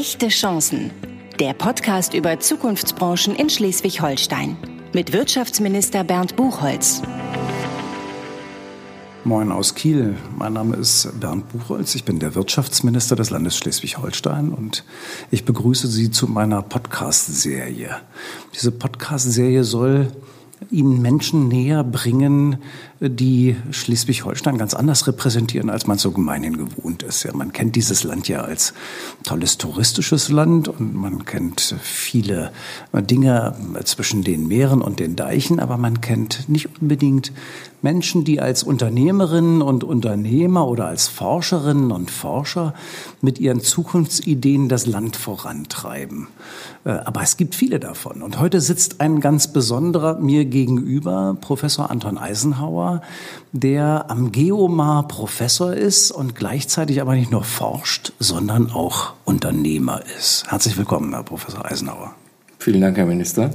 Echte Chancen. Der Podcast über Zukunftsbranchen in Schleswig-Holstein. Mit Wirtschaftsminister Bernd Buchholz. Moin aus Kiel. Mein Name ist Bernd Buchholz. Ich bin der Wirtschaftsminister des Landes Schleswig-Holstein und ich begrüße Sie zu meiner Podcast-Serie. Diese Podcast-Serie soll Ihnen Menschen näher bringen, die Schleswig-Holstein ganz anders repräsentieren, als man so gemeinhin gewohnt ist. Ja, man kennt dieses Land ja als tolles touristisches Land und man kennt viele Dinge zwischen den Meeren und den Deichen, aber man kennt nicht unbedingt Menschen, die als Unternehmerinnen und Unternehmer oder als Forscherinnen und Forscher mit ihren Zukunftsideen das Land vorantreiben. Äh, aber es gibt viele davon. Und heute sitzt ein ganz besonderer mir gegenüber, Professor Anton Eisenhauer, der am Geomar Professor ist und gleichzeitig aber nicht nur forscht, sondern auch Unternehmer ist. Herzlich willkommen, Herr Professor Eisenhauer. Vielen Dank, Herr Minister.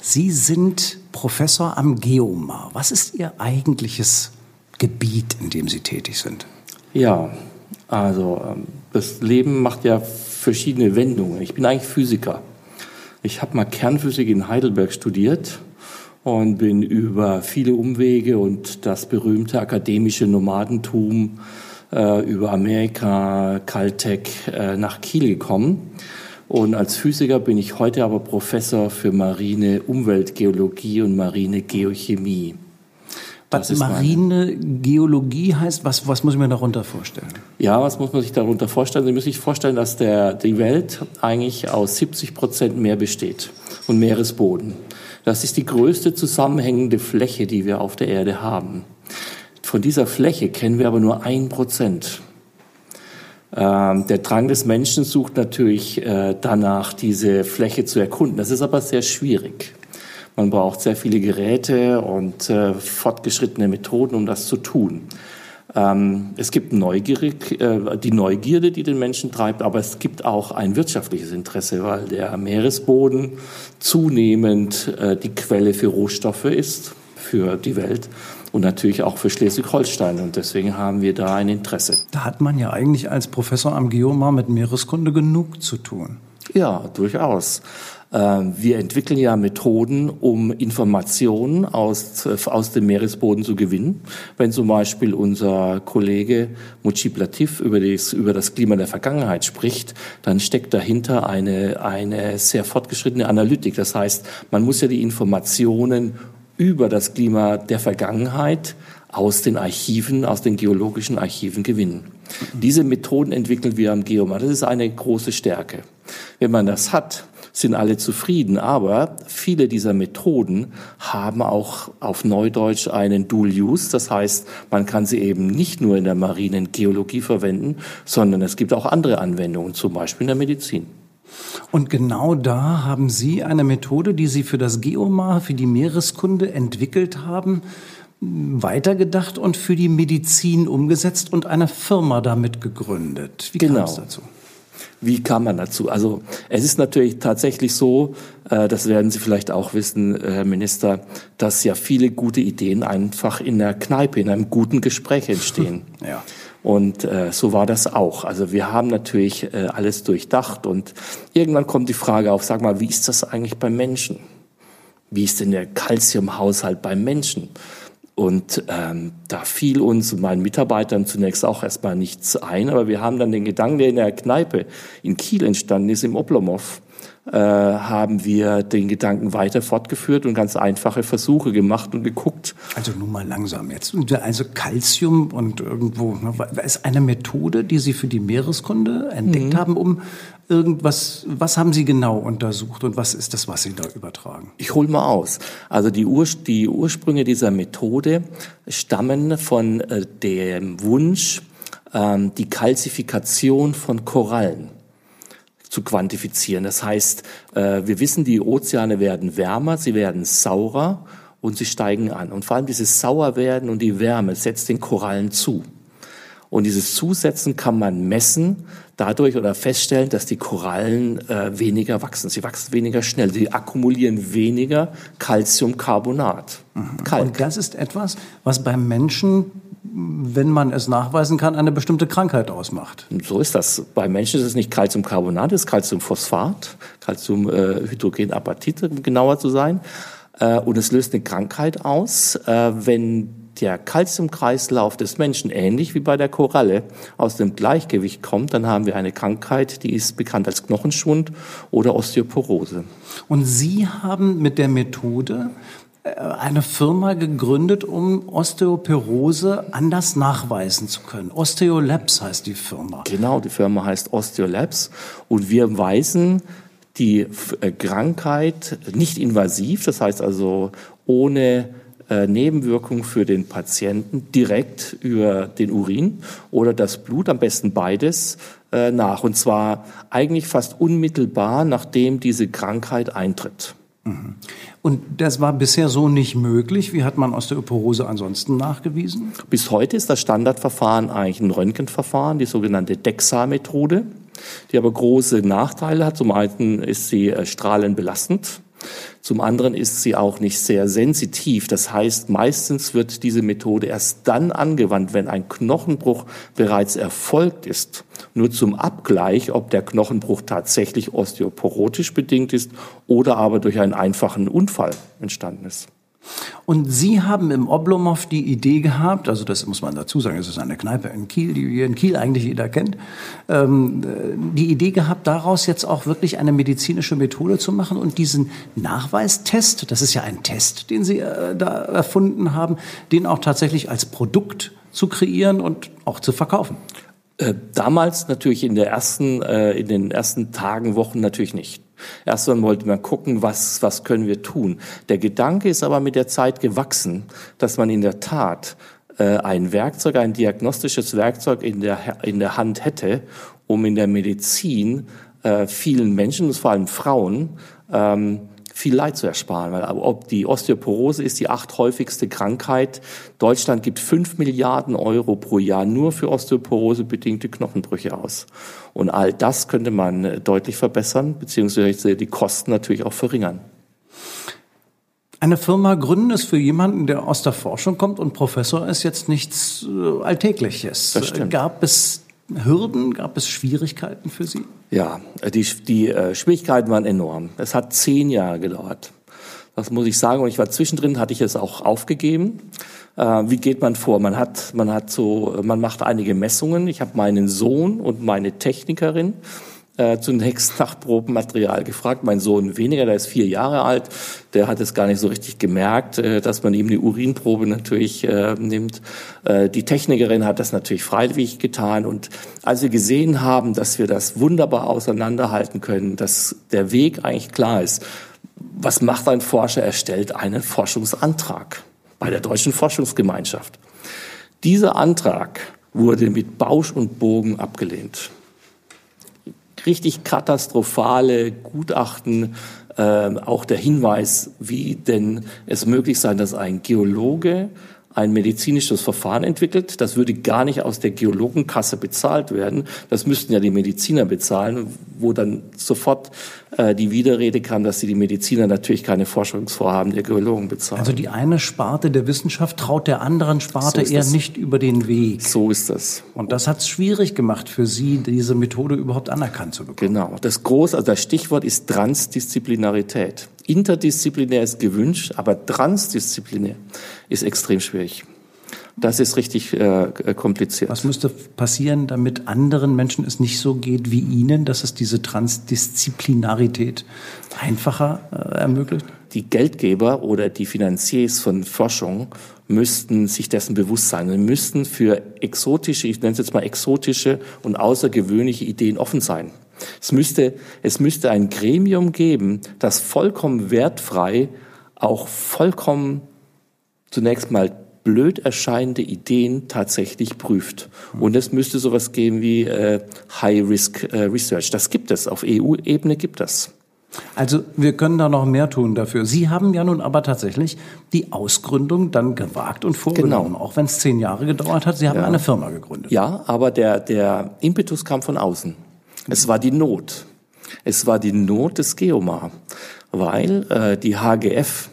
Sie sind Professor am Geomar. Was ist Ihr eigentliches Gebiet, in dem Sie tätig sind? Ja, also ähm, das Leben macht ja verschiedene Wendungen. Ich bin eigentlich Physiker. Ich habe mal Kernphysik in Heidelberg studiert und bin über viele Umwege und das berühmte akademische Nomadentum äh, über Amerika, Caltech äh, nach Kiel gekommen. Und als Physiker bin ich heute aber Professor für marine Umweltgeologie und marine Geochemie. Das marine Geologie heißt, was, was muss ich mir darunter vorstellen? Ja, was muss man sich darunter vorstellen? Sie müssen sich vorstellen, dass der, die Welt eigentlich aus 70 Prozent Meer besteht und Meeresboden. Das ist die größte zusammenhängende Fläche, die wir auf der Erde haben. Von dieser Fläche kennen wir aber nur ein Prozent. Ähm, der Drang des Menschen sucht natürlich äh, danach, diese Fläche zu erkunden. Das ist aber sehr schwierig. Man braucht sehr viele Geräte und äh, fortgeschrittene Methoden, um das zu tun. Ähm, es gibt neugierig, äh, die Neugierde, die den Menschen treibt, aber es gibt auch ein wirtschaftliches Interesse, weil der Meeresboden zunehmend äh, die Quelle für Rohstoffe ist, für die Welt und natürlich auch für Schleswig-Holstein. Und deswegen haben wir da ein Interesse. Da hat man ja eigentlich als Professor am Geomar mit Meereskunde genug zu tun. Ja, durchaus. Ähm, wir entwickeln ja Methoden, um Informationen aus, aus dem Meeresboden zu gewinnen. Wenn zum Beispiel unser Kollege Mujib Latif über das, über das Klima der Vergangenheit spricht, dann steckt dahinter eine, eine sehr fortgeschrittene Analytik. Das heißt, man muss ja die Informationen über das Klima der Vergangenheit aus den Archiven, aus den geologischen Archiven gewinnen. Diese Methoden entwickeln wir am Geomar. Das ist eine große Stärke. Wenn man das hat, sind alle zufrieden. Aber viele dieser Methoden haben auch auf Neudeutsch einen Dual Use. Das heißt, man kann sie eben nicht nur in der marinen Geologie verwenden, sondern es gibt auch andere Anwendungen, zum Beispiel in der Medizin. Und genau da haben Sie eine Methode, die Sie für das Geomar, für die Meereskunde entwickelt haben, weitergedacht und für die Medizin umgesetzt und eine Firma damit gegründet. Wie genau. kam es dazu? Wie kam man dazu? Also es ist natürlich tatsächlich so, äh, das werden Sie vielleicht auch wissen, Herr Minister, dass ja viele gute Ideen einfach in der Kneipe, in einem guten Gespräch entstehen. Ja. Und äh, so war das auch. Also wir haben natürlich äh, alles durchdacht und irgendwann kommt die Frage auf, sag mal, wie ist das eigentlich beim Menschen? Wie ist denn der Kalziumhaushalt beim Menschen? Und ähm, da fiel uns und meinen Mitarbeitern zunächst auch erstmal nichts ein, aber wir haben dann den Gedanken, der in der Kneipe in Kiel entstanden ist, im Oblomov, haben wir den Gedanken weiter fortgeführt und ganz einfache Versuche gemacht und geguckt. Also nun mal langsam jetzt. Also Calcium und irgendwo, ne, ist eine Methode, die Sie für die Meereskunde entdeckt mhm. haben, um irgendwas, was haben Sie genau untersucht und was ist das, was Sie da übertragen? Ich hole mal aus. Also die, Ur die Ursprünge dieser Methode stammen von äh, dem Wunsch, ähm, die Kalzifikation von Korallen zu quantifizieren. Das heißt, äh, wir wissen, die Ozeane werden wärmer, sie werden saurer und sie steigen an. Und vor allem dieses Sauerwerden und die Wärme setzt den Korallen zu. Und dieses Zusetzen kann man messen dadurch oder feststellen, dass die Korallen äh, weniger wachsen. Sie wachsen weniger schnell. Sie akkumulieren weniger Calciumcarbonat. Mhm. Und das ist etwas, was beim Menschen wenn man es nachweisen kann, eine bestimmte Krankheit ausmacht. So ist das. Bei Menschen ist es nicht Calciumcarbonat, es ist Calciumphosphat, Calciumhydrogenapatit, um genauer zu sein. Äh, und es löst eine Krankheit aus, äh, wenn der Kalziumkreislauf des Menschen ähnlich wie bei der Koralle aus dem Gleichgewicht kommt, dann haben wir eine Krankheit, die ist bekannt als Knochenschwund oder Osteoporose. Und Sie haben mit der Methode eine Firma gegründet, um Osteoporose anders nachweisen zu können. Osteolabs heißt die Firma. Genau, die Firma heißt Osteolabs und wir weisen die äh, Krankheit nicht invasiv, das heißt also ohne äh, Nebenwirkung für den Patienten direkt über den Urin oder das Blut, am besten beides, äh, nach. Und zwar eigentlich fast unmittelbar, nachdem diese Krankheit eintritt. Mhm. Und das war bisher so nicht möglich. Wie hat man Osteoporose ansonsten nachgewiesen? Bis heute ist das Standardverfahren eigentlich ein Röntgenverfahren, die sogenannte DEXA-Methode, die aber große Nachteile hat. Zum einen ist sie äh, strahlenbelastend. Zum anderen ist sie auch nicht sehr sensitiv. Das heißt, meistens wird diese Methode erst dann angewandt, wenn ein Knochenbruch bereits erfolgt ist. Nur zum Abgleich, ob der Knochenbruch tatsächlich osteoporotisch bedingt ist oder aber durch einen einfachen Unfall entstanden ist. Und Sie haben im Oblomov die Idee gehabt, also das muss man dazu sagen, es ist eine Kneipe in Kiel, die wir in Kiel eigentlich jeder kennt, ähm, die Idee gehabt, daraus jetzt auch wirklich eine medizinische Methode zu machen und diesen Nachweistest, das ist ja ein Test, den Sie äh, da erfunden haben, den auch tatsächlich als Produkt zu kreieren und auch zu verkaufen. Äh, damals natürlich in der ersten, äh, in den ersten Tagen, Wochen natürlich nicht. Erst dann wollte man gucken, was, was können wir tun. Der Gedanke ist aber mit der Zeit gewachsen, dass man in der Tat äh, ein Werkzeug, ein diagnostisches Werkzeug in der, in der Hand hätte, um in der Medizin äh, vielen Menschen, vor allem Frauen, ähm, viel Leid zu ersparen. Weil ob die Osteoporose ist die acht häufigste Krankheit. Deutschland gibt fünf Milliarden Euro pro Jahr nur für Osteoporose bedingte Knochenbrüche aus. Und all das könnte man äh, deutlich verbessern, beziehungsweise die Kosten natürlich auch verringern. Eine Firma gründen ist für jemanden, der aus der Forschung kommt und Professor ist, jetzt nichts äh, Alltägliches. Das stimmt. Gab es Hürden, gab es Schwierigkeiten für Sie? Ja, die, die äh, Schwierigkeiten waren enorm. Es hat zehn Jahre gedauert. Das muss ich sagen. Und ich war zwischendrin, hatte ich es auch aufgegeben. Äh, wie geht man vor? Man hat, man hat so, man macht einige Messungen. Ich habe meinen Sohn und meine Technikerin äh, zunächst nach Probenmaterial gefragt. Mein Sohn weniger, der ist vier Jahre alt, der hat es gar nicht so richtig gemerkt, äh, dass man ihm die Urinprobe natürlich äh, nimmt. Äh, die Technikerin hat das natürlich freiwillig getan. Und als wir gesehen haben, dass wir das wunderbar auseinanderhalten können, dass der Weg eigentlich klar ist, was macht ein Forscher? Er stellt einen Forschungsantrag bei der Deutschen Forschungsgemeinschaft. Dieser Antrag wurde mit Bausch und Bogen abgelehnt richtig katastrophale Gutachten, äh, auch der Hinweis, wie denn es möglich sein, dass ein Geologe ein medizinisches Verfahren entwickelt. Das würde gar nicht aus der Geologenkasse bezahlt werden. Das müssten ja die Mediziner bezahlen, wo dann sofort äh, die Widerrede kam, dass sie die Mediziner natürlich keine Forschungsvorhaben der Geologen bezahlen. Also die eine Sparte der Wissenschaft traut der anderen Sparte so eher das. nicht über den Weg. So ist das. Und das hat es schwierig gemacht für Sie, diese Methode überhaupt anerkannt zu bekommen. Genau. Das große, also das Stichwort ist Transdisziplinarität. Interdisziplinär ist gewünscht, aber transdisziplinär ist extrem schwierig. Das ist richtig äh, kompliziert. Was müsste passieren, damit anderen Menschen es nicht so geht wie Ihnen, dass es diese Transdisziplinarität einfacher äh, ermöglicht? Die Geldgeber oder die Finanziers von Forschung müssten sich dessen bewusst sein und müssten für exotische, ich nenne es jetzt mal exotische und außergewöhnliche Ideen offen sein. Es müsste, es müsste ein Gremium geben, das vollkommen wertfrei auch vollkommen zunächst mal blöd erscheinende Ideen tatsächlich prüft. Und es müsste sowas geben wie äh, High-Risk äh, Research. Das gibt es. Auf EU-Ebene gibt es. Also wir können da noch mehr tun dafür. Sie haben ja nun aber tatsächlich die Ausgründung dann gewagt und vorgenommen, genau. auch wenn es zehn Jahre gedauert hat. Sie haben ja. eine Firma gegründet. Ja, aber der, der Impetus kam von außen. Es war die Not. Es war die Not des Geomar, weil äh, die HGF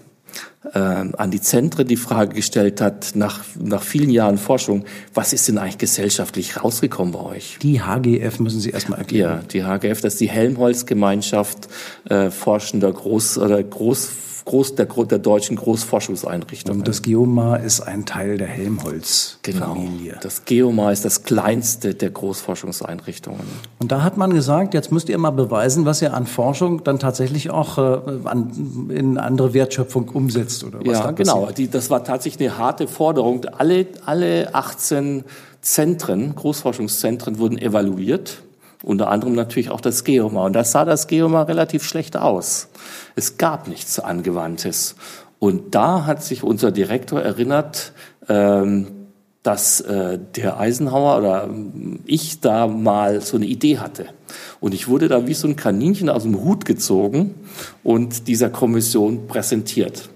äh, an die Zentren die Frage gestellt hat, nach, nach vielen Jahren Forschung, was ist denn eigentlich gesellschaftlich rausgekommen bei euch? Die HGF müssen Sie erstmal erklären. Ja, die HGF, das ist die Helmholtz-Gemeinschaft äh, forschender Groß- oder Groß Groß, der, der deutschen Großforschungseinrichtungen. Und das Geomar ist ein Teil der Helmholtz-Familie. Genau. Das Geomar ist das kleinste der Großforschungseinrichtungen. Und da hat man gesagt, jetzt müsst ihr mal beweisen, was ihr an Forschung dann tatsächlich auch äh, an, in andere Wertschöpfung umsetzt oder was Ja, genau. Die, das war tatsächlich eine harte Forderung. Alle, alle 18 Zentren, Großforschungszentren wurden evaluiert. Unter anderem natürlich auch das Geomar. Und da sah das Geomar relativ schlecht aus. Es gab nichts Angewandtes. Und da hat sich unser Direktor erinnert, ähm, dass äh, der Eisenhower oder ähm, ich da mal so eine Idee hatte. Und ich wurde da wie so ein Kaninchen aus dem Hut gezogen und dieser Kommission präsentiert.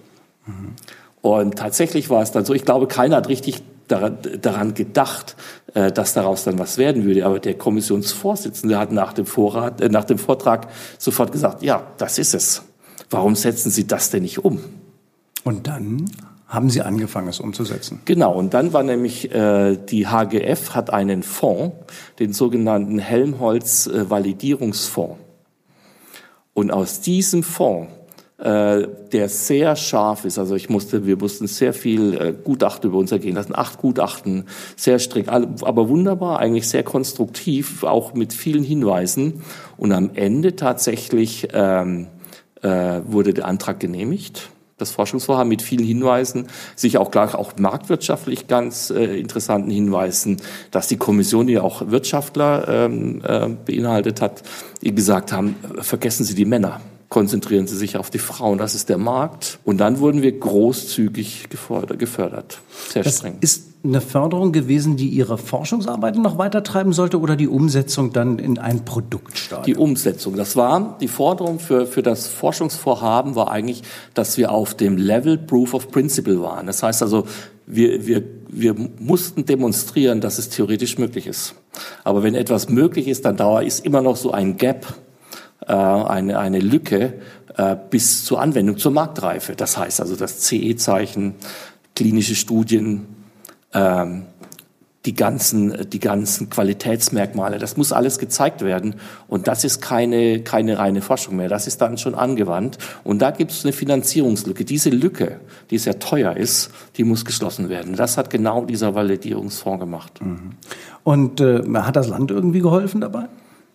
Mhm. Und tatsächlich war es dann so, ich glaube, keiner hat richtig daran gedacht, äh, dass daraus dann was werden würde. Aber der Kommissionsvorsitzende hat nach dem, Vorrat, äh, nach dem Vortrag sofort gesagt, ja, das ist es. Warum setzen Sie das denn nicht um? Und dann haben Sie angefangen, es umzusetzen. Genau, und dann war nämlich äh, die HGF hat einen Fonds, den sogenannten Helmholtz äh, Validierungsfonds. Und aus diesem Fonds äh, der sehr scharf ist. Also ich musste, wir mussten sehr viel äh, Gutachten über uns ergehen lassen, acht Gutachten, sehr strikt, aber wunderbar, eigentlich sehr konstruktiv, auch mit vielen Hinweisen. Und am Ende tatsächlich ähm, äh, wurde der Antrag genehmigt das Forschungsvorhaben mit vielen Hinweisen, sich auch gleich auch marktwirtschaftlich ganz äh, interessanten Hinweisen, dass die Kommission, die auch Wirtschaftler ähm, äh, beinhaltet hat, die gesagt haben, vergessen Sie die Männer konzentrieren Sie sich auf die Frauen. Das ist der Markt. Und dann wurden wir großzügig gefördert. Sehr das streng. Ist eine Förderung gewesen, die Ihre Forschungsarbeiten noch weiter treiben sollte oder die Umsetzung dann in ein Produktstadium? Die Umsetzung. Das war die Forderung für, für das Forschungsvorhaben war eigentlich, dass wir auf dem Level Proof of Principle waren. Das heißt also, wir, wir, wir mussten demonstrieren, dass es theoretisch möglich ist. Aber wenn etwas möglich ist, dann dauert ist immer noch so ein Gap äh, eine, eine Lücke äh, bis zur Anwendung, zur Marktreife. Das heißt also das CE-Zeichen, klinische Studien, ähm, die ganzen, die ganzen Qualitätsmerkmale, das muss alles gezeigt werden. Und das ist keine, keine reine Forschung mehr. Das ist dann schon angewandt. Und da gibt es eine Finanzierungslücke. Diese Lücke, die sehr teuer ist, die muss geschlossen werden. Das hat genau dieser Validierungsfonds gemacht. Mhm. Und äh, hat das Land irgendwie geholfen dabei?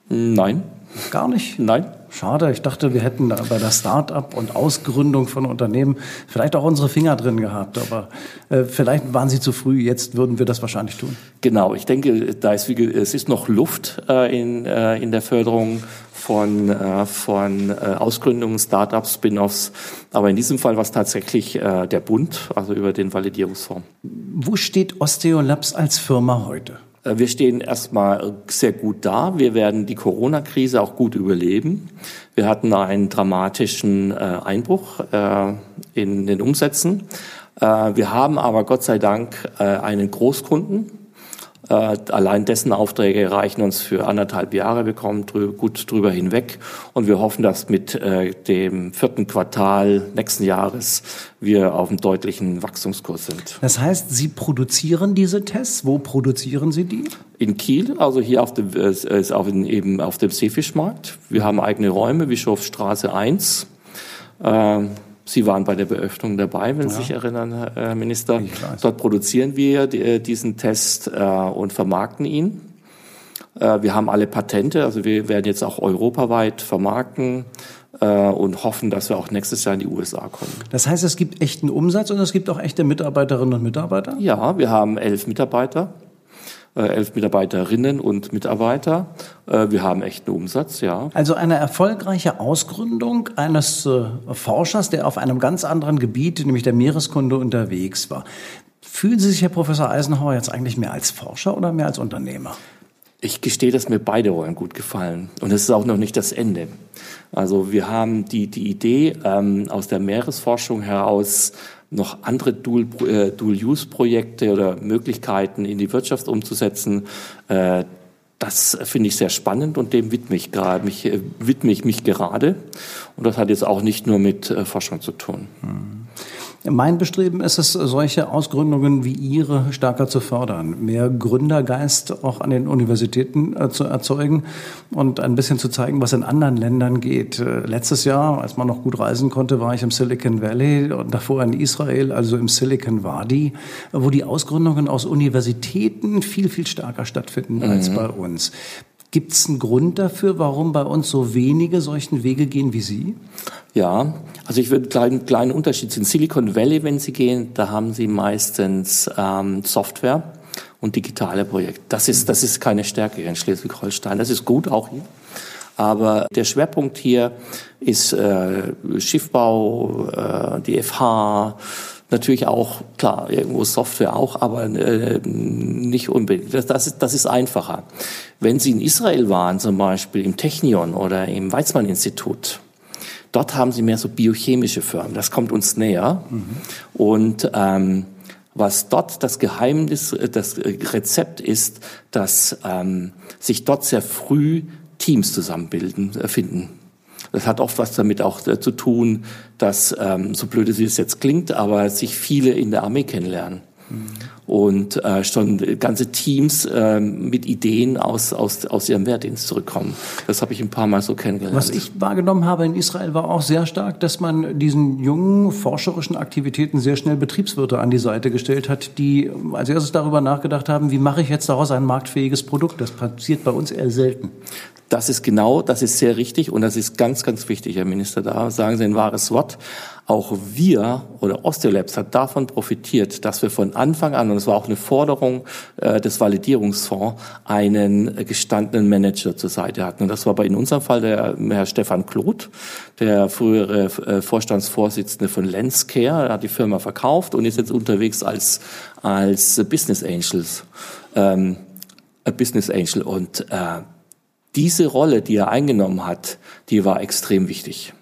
Nein. Gar nicht? Nein. Schade, ich dachte, wir hätten bei der Start-up und Ausgründung von Unternehmen vielleicht auch unsere Finger drin gehabt. Aber äh, vielleicht waren sie zu früh, jetzt würden wir das wahrscheinlich tun. Genau, ich denke, da ist wie, es ist noch Luft äh, in, äh, in der Förderung von, äh, von äh, Ausgründungen, Start-ups, Spin-offs. Aber in diesem Fall war es tatsächlich äh, der Bund, also über den Validierungsfonds. Wo steht Osteolabs als Firma heute? Äh, wir stehen erstmal sehr gut da. Wir werden die Corona-Krise auch gut überleben. Wir hatten einen dramatischen äh, Einbruch äh, in den Umsätzen. Wir haben aber Gott sei Dank einen Großkunden, allein dessen Aufträge reichen uns für anderthalb Jahre. Wir kommen drü gut drüber hinweg und wir hoffen, dass mit äh, dem vierten Quartal nächsten Jahres wir auf einem deutlichen Wachstumskurs sind. Das heißt, Sie produzieren diese Tests. Wo produzieren Sie die? In Kiel, also hier auf dem, äh, auf, in, eben auf dem Seefischmarkt. Wir haben eigene Räume, Bischofsstraße 1. Äh, Sie waren bei der Beöffnung dabei, wenn Sie sich erinnern, Herr Minister. Dort produzieren wir äh, diesen Test äh, und vermarkten ihn. Äh, wir haben alle Patente, also wir werden jetzt auch europaweit vermarkten und hoffen, dass wir auch nächstes Jahr in die USA kommen. Das heißt, es gibt echten Umsatz und es gibt auch echte Mitarbeiterinnen und Mitarbeiter? Ja, wir haben elf Mitarbeiter elf Mitarbeiterinnen und Mitarbeiter. Äh, wir haben echten Umsatz, ja. Also eine erfolgreiche Ausgründung eines äh, Forschers, der auf einem ganz anderen Gebiet, nämlich der Meereskunde, unterwegs war. Fühlen Sie sich, Herr Professor Eisenhower, jetzt eigentlich mehr als Forscher oder mehr als Unternehmer? Ich gestehe, dass mir beide Rollen gut gefallen. Und es ist auch noch nicht das Ende. Also wir haben die, die Idee ähm, aus der Meeresforschung heraus, noch andere Dual-Use-Projekte äh, oder Möglichkeiten in die Wirtschaft umzusetzen. Äh, das finde ich sehr spannend und dem widme ich, gerade, mich, äh, widme ich mich gerade. Und das hat jetzt auch nicht nur mit Forschung zu tun. Hm. Mein Bestreben ist es, solche Ausgründungen wie Ihre stärker zu fördern, mehr Gründergeist auch an den Universitäten äh, zu erzeugen und ein bisschen zu zeigen, was in anderen Ländern geht. Äh, letztes Jahr, als man noch gut reisen konnte, war ich im Silicon Valley und davor in Israel, also im Silicon Wadi, wo die Ausgründungen aus Universitäten viel, viel stärker stattfinden mhm. als bei uns. Gibt es einen Grund dafür, warum bei uns so wenige solchen Wege gehen wie Sie? Ja, also ich würde einen kleinen Unterschied sehen. Silicon Valley, wenn Sie gehen, da haben Sie meistens ähm, Software und digitale Projekte. Das ist, das ist keine Stärke in Schleswig-Holstein. Das ist gut auch hier. Aber der Schwerpunkt hier ist äh, Schiffbau, äh, die FH, Natürlich auch, klar, irgendwo Software auch, aber äh, nicht unbedingt. Das, das, ist, das ist einfacher. Wenn Sie in Israel waren, zum Beispiel im Technion oder im Weizmann-Institut, dort haben Sie mehr so biochemische Firmen. Das kommt uns näher. Mhm. Und ähm, was dort das Geheimnis, das Rezept ist, dass ähm, sich dort sehr früh Teams zusammenbilden, äh, finden. Das hat oft was damit auch äh, zu tun, dass, ähm, so blöd es jetzt klingt, aber sich viele in der Armee kennenlernen. Mhm und äh, schon ganze Teams äh, mit Ideen aus, aus, aus ihrem Wehrdienst zurückkommen. Das habe ich ein paar Mal so kennengelernt. Was ich wahrgenommen habe in Israel war auch sehr stark, dass man diesen jungen forscherischen Aktivitäten sehr schnell Betriebswirte an die Seite gestellt hat, die als erstes darüber nachgedacht haben, wie mache ich jetzt daraus ein marktfähiges Produkt. Das passiert bei uns eher selten. Das ist genau, das ist sehr richtig und das ist ganz, ganz wichtig, Herr Minister. Da sagen Sie ein wahres Wort. Auch wir oder Osteolabs hat davon profitiert, dass wir von Anfang an, und es war auch eine Forderung äh, des Validierungsfonds, einen gestandenen Manager zur Seite hatten. Und das war bei in unserem Fall der Herr Stefan Kloth, der frühere äh, Vorstandsvorsitzende von Lenscare, hat die Firma verkauft und ist jetzt unterwegs als, als Business Angels. Ähm, Business Angel und äh, diese Rolle, die er eingenommen hat, die war extrem wichtig.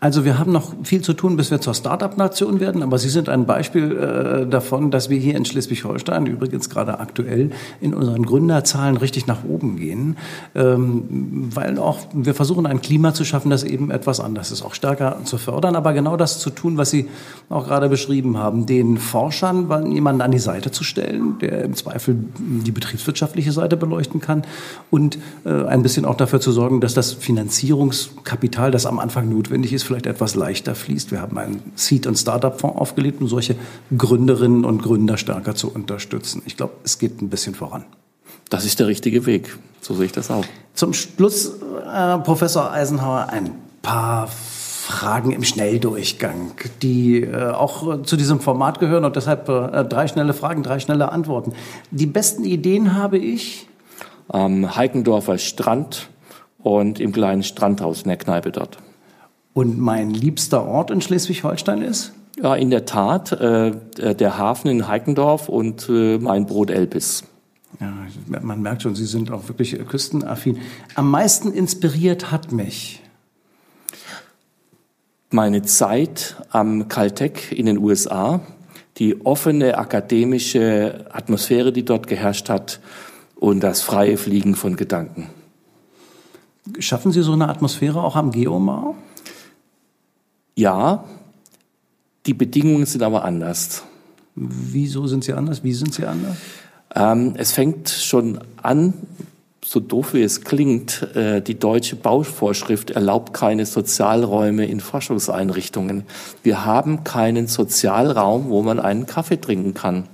Also wir haben noch viel zu tun, bis wir zur Start-up-Nation werden, aber Sie sind ein Beispiel äh, davon, dass wir hier in Schleswig-Holstein, übrigens gerade aktuell, in unseren Gründerzahlen richtig nach oben gehen, ähm, weil auch wir versuchen, ein Klima zu schaffen, das eben etwas anders ist, auch stärker zu fördern, aber genau das zu tun, was Sie auch gerade beschrieben haben, den Forschern jemanden an die Seite zu stellen, der im Zweifel die betriebswirtschaftliche Seite beleuchten kann und äh, ein bisschen auch dafür zu sorgen, dass das Finanzierungskapital, das am Anfang notwendig ist, vielleicht etwas leichter fließt. Wir haben einen Seed- und Startup-Fonds aufgelegt, um solche Gründerinnen und Gründer stärker zu unterstützen. Ich glaube, es geht ein bisschen voran. Das ist der richtige Weg. So sehe ich das auch. Zum Schluss, äh, Professor Eisenhower, ein paar Fragen im Schnelldurchgang, die äh, auch zu diesem Format gehören und deshalb äh, drei schnelle Fragen, drei schnelle Antworten. Die besten Ideen habe ich? Am Heikendorfer Strand und im kleinen Strandhaus in der Kneipe dort. Und mein liebster Ort in Schleswig-Holstein ist? Ja, in der Tat, äh, der Hafen in Heikendorf und äh, mein Brot Elbis. Ja, man merkt schon, Sie sind auch wirklich küstenaffin. Am meisten inspiriert hat mich meine Zeit am Caltech in den USA, die offene akademische Atmosphäre, die dort geherrscht hat und das freie Fliegen von Gedanken. Schaffen Sie so eine Atmosphäre auch am Geomar? Ja, die Bedingungen sind aber anders. Wieso sind sie anders? Wie sind sie anders? Ähm, es fängt schon an, so doof wie es klingt, äh, die deutsche Bauvorschrift erlaubt keine Sozialräume in Forschungseinrichtungen. Wir haben keinen Sozialraum, wo man einen Kaffee trinken kann.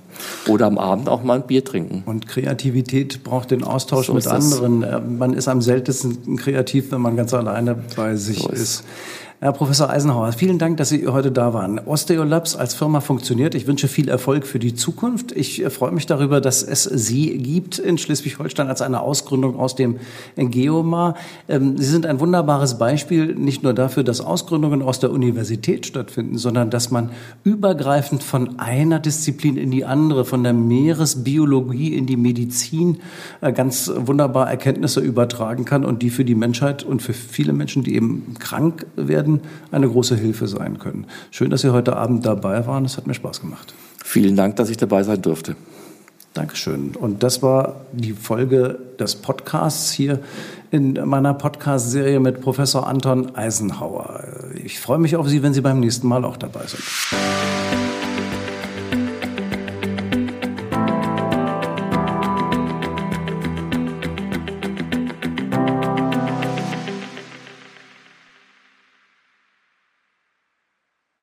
Oder am Abend auch mal ein Bier trinken. Und Kreativität braucht den Austausch so mit anderen. Äh, man ist am seltensten kreativ, wenn man ganz alleine bei sich so ist. ist. Herr Professor Eisenhauer, vielen Dank, dass Sie heute da waren. Osteolabs als Firma funktioniert. Ich wünsche viel Erfolg für die Zukunft. Ich äh, freue mich darüber, dass es Sie gibt in Schleswig-Holstein als eine Ausgründung aus dem Geomar. Ähm, Sie sind ein wunderbares Beispiel, nicht nur dafür, dass Ausgründungen aus der Universität stattfinden, sondern dass man übergreifend von einer Disziplin in die andere, von der Meeresbiologie in die Medizin äh, ganz wunderbar Erkenntnisse übertragen kann und die für die Menschheit und für viele Menschen, die eben krank werden, Leuten eine große Hilfe sein können. Schön, dass Sie heute Abend dabei waren. Es hat mir Spaß gemacht. Vielen Dank, dass ich dabei sein durfte. Dankeschön. Und das war die Folge des Podcasts hier in meiner Podcast-Serie mit Professor Anton Eisenhauer. Ich freue mich auf Sie, wenn Sie beim nächsten Mal auch dabei sind.